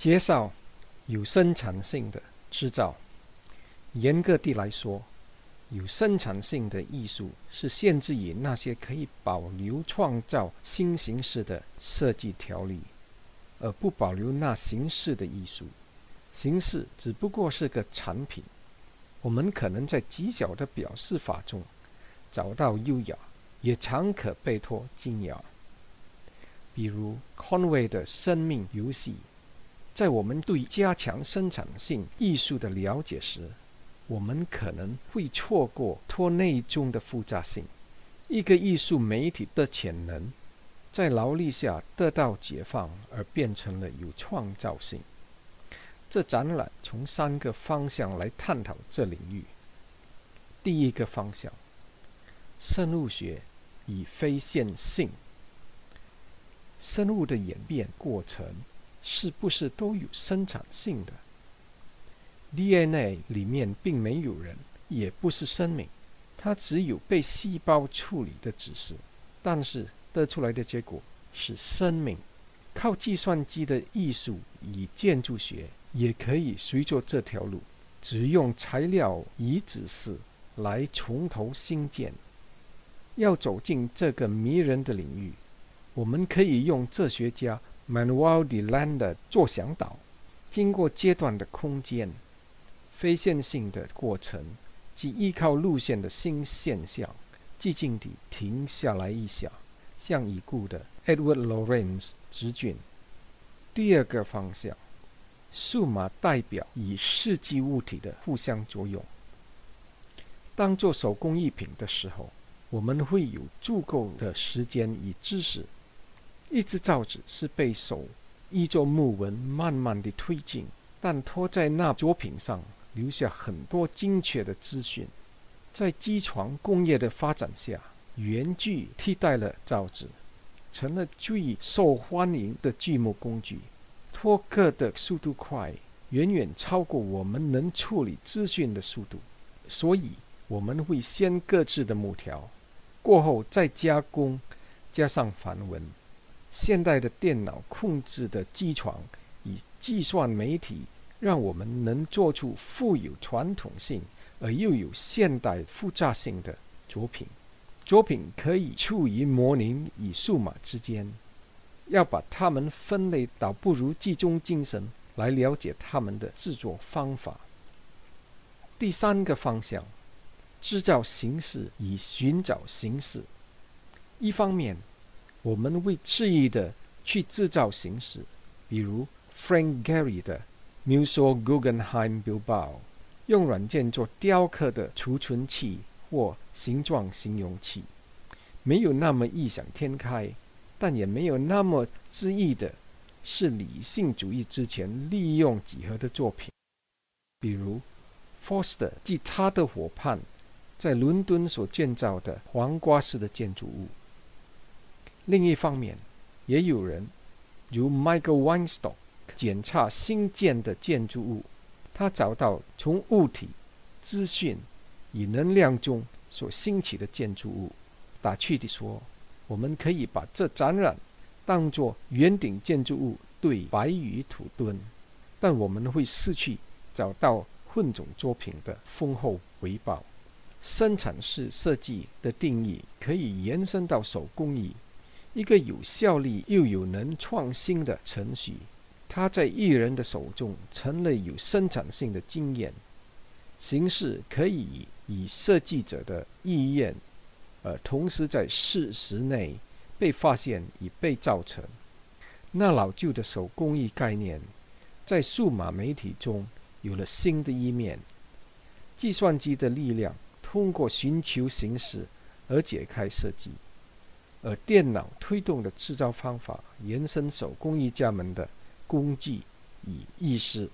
介绍有生产性的制造。严格地来说，有生产性的艺术是限制于那些可以保留创造新形式的设计条例，而不保留那形式的艺术。形式只不过是个产品。我们可能在极小的表示法中找到优雅，也常可被托精雅。比如 Conway 的生命游戏。在我们对加强生产性艺术的了解时，我们可能会错过托内中的复杂性。一个艺术媒体的潜能，在劳力下得到解放，而变成了有创造性。这展览从三个方向来探讨这领域。第一个方向，生物学与非线性。生物的演变过程。是不是都有生产性的？DNA 里面并没有人，也不是生命，它只有被细胞处理的指示。但是得出来的结果是生命。靠计算机的艺术与建筑学也可以随着这条路，只用材料与指示来从头新建。要走进这个迷人的领域，我们可以用哲学家。Manuel de Landa 做向导，经过阶段的空间、非线性的过程及依靠路线的新现象，寂静地停下来一下，向已故的 Edward Lorenz 致敬。第二个方向，数码代表与实际物体的互相作用。当做手工艺品的时候，我们会有足够的时间与知识。一只造纸是被手依着木纹慢慢地推进，但拖在那作品上留下很多精确的资讯。在机床工业的发展下，圆锯替代了造纸，成了最受欢迎的锯木工具。脱刻的速度快，远远超过我们能处理资讯的速度，所以我们会先搁置的木条，过后再加工，加上繁文。现代的电脑控制的机床与计算媒体，让我们能做出富有传统性而又有现代复杂性的作品。作品可以处于模拟与数码之间。要把它们分类，倒不如集中精神来了解它们的制作方法。第三个方向，制造形式以寻找形式。一方面。我们会质意的去制造形式，比如 Frank Gehry 的 Museo Guggenheim Bilbao，用软件做雕刻的储存器或形状形容器，没有那么异想天开，但也没有那么恣意的，是理性主义之前利用几何的作品，比如 Foster 及他的伙伴在伦敦所建造的黄瓜式的建筑物。另一方面，也有人如 Michael Weinstock 检查新建的建筑物，他找到从物体、资讯与能量中所兴起的建筑物。打趣地说，我们可以把这展览当作圆顶建筑物对白羽土墩，但我们会失去找到混种作品的丰厚回报。生产式设计的定义可以延伸到手工艺。一个有效力又有能创新的程序，它在艺人的手中成了有生产性的经验。形式可以以设计者的意愿，而同时在事实内被发现与被造成。那老旧的手工艺概念，在数码媒体中有了新的一面。计算机的力量通过寻求形式而解开设计。而电脑推动的制造方法，延伸手工艺家们的工具与意识。